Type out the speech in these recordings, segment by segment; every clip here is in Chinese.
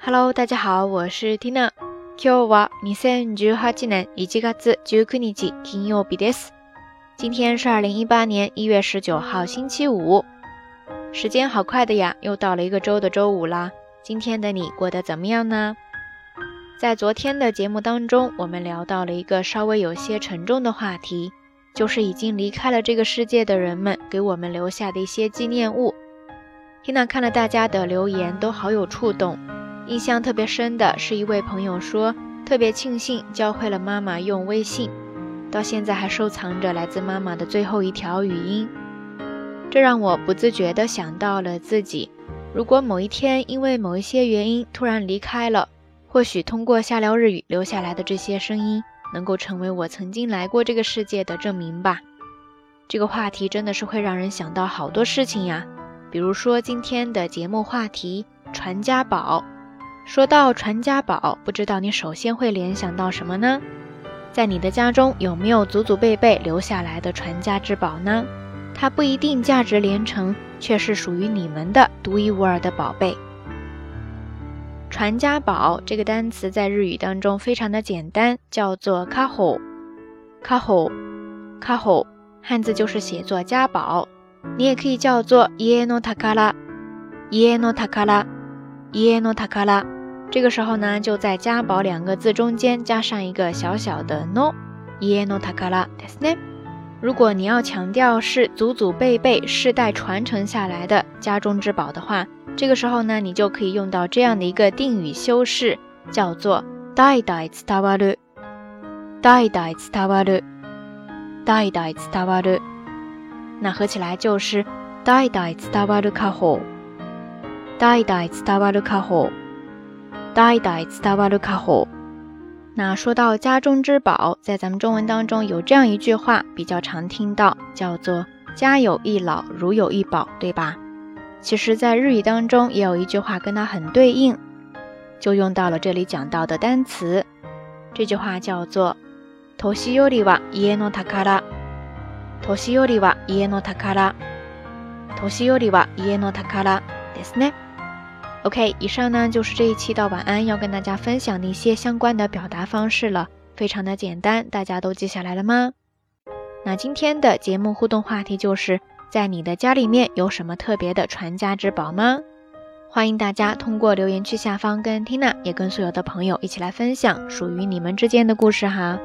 Hello，大家好，我是 Tina。今日は二千十八年一月十九日金曜日です。今天是二零一八年一月十九号星期五。时间好快的呀，又到了一个周的周五啦。今天的你过得怎么样呢？在昨天的节目当中，我们聊到了一个稍微有些沉重的话题，就是已经离开了这个世界的人们给我们留下的一些纪念物。Tina 看了大家的留言，都好有触动。 印象特别深的是一位朋友说，特别庆幸教会了妈妈用微信，到现在还收藏着来自妈妈的最后一条语音。这让我不自觉地想到了自己，如果某一天因为某一些原因突然离开了，或许通过下聊日语留下来的这些声音，能够成为我曾经来过这个世界的证明吧。这个话题真的是会让人想到好多事情呀，比如说今天的节目话题——传家宝。说到传家宝，不知道你首先会联想到什么呢？在你的家中有没有祖祖辈辈留下来的传家之宝呢？它不一定价值连城，却是属于你们的独一无二的宝贝。传家宝这个单词在日语当中非常的简单，叫做 kaho，kaho，kaho，汉字就是写作家宝，你也可以叫做 ie no takara，ie no takara，ie no takara。这个时候呢，就在“家宝”两个字中间加上一个小小的 no，ie no takara ですね。如果你要強調是祖祖辈辈世代传承下来的家中之宝的话，这个时候呢，你就可以用到这样的一个定语修饰，叫做代代伝わる，代代伝わる，代代伝わる。那合起来就是代代伝わる家宝，代代伝わる家宝。 代代伝わる家宝。那说到家中之宝，在咱们中文当中有这样一句话比较常听到，叫做“家有一老，如有一宝”，对吧？其实，在日语当中也有一句话跟它很对应，就用到了这里讲到的单词。这句话叫做“年寄りは家の宝”。年寄りは家の宝。年寄りは家の宝ですね。 OK，以上呢就是这一期到晚安要跟大家分享的一些相关的表达方式了，非常的简单，大家都记下来了吗？那今天的节目互动话题就是在你的家里面有什么特别的传家之宝吗？欢迎大家通过留言区下方跟 Tina 也跟所有的朋友一起来分享属于你们之间的故事哈。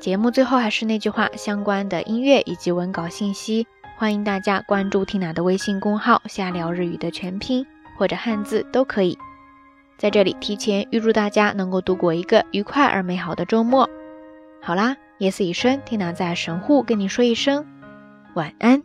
节目最后还是那句话，相关的音乐以及文稿信息，欢迎大家关注 Tina 的微信公号“瞎聊日语”的全拼。或者汉字都可以，在这里提前预祝大家能够度过一个愉快而美好的周末。好啦，夜色已深，缇娜在神户跟你说一声晚安。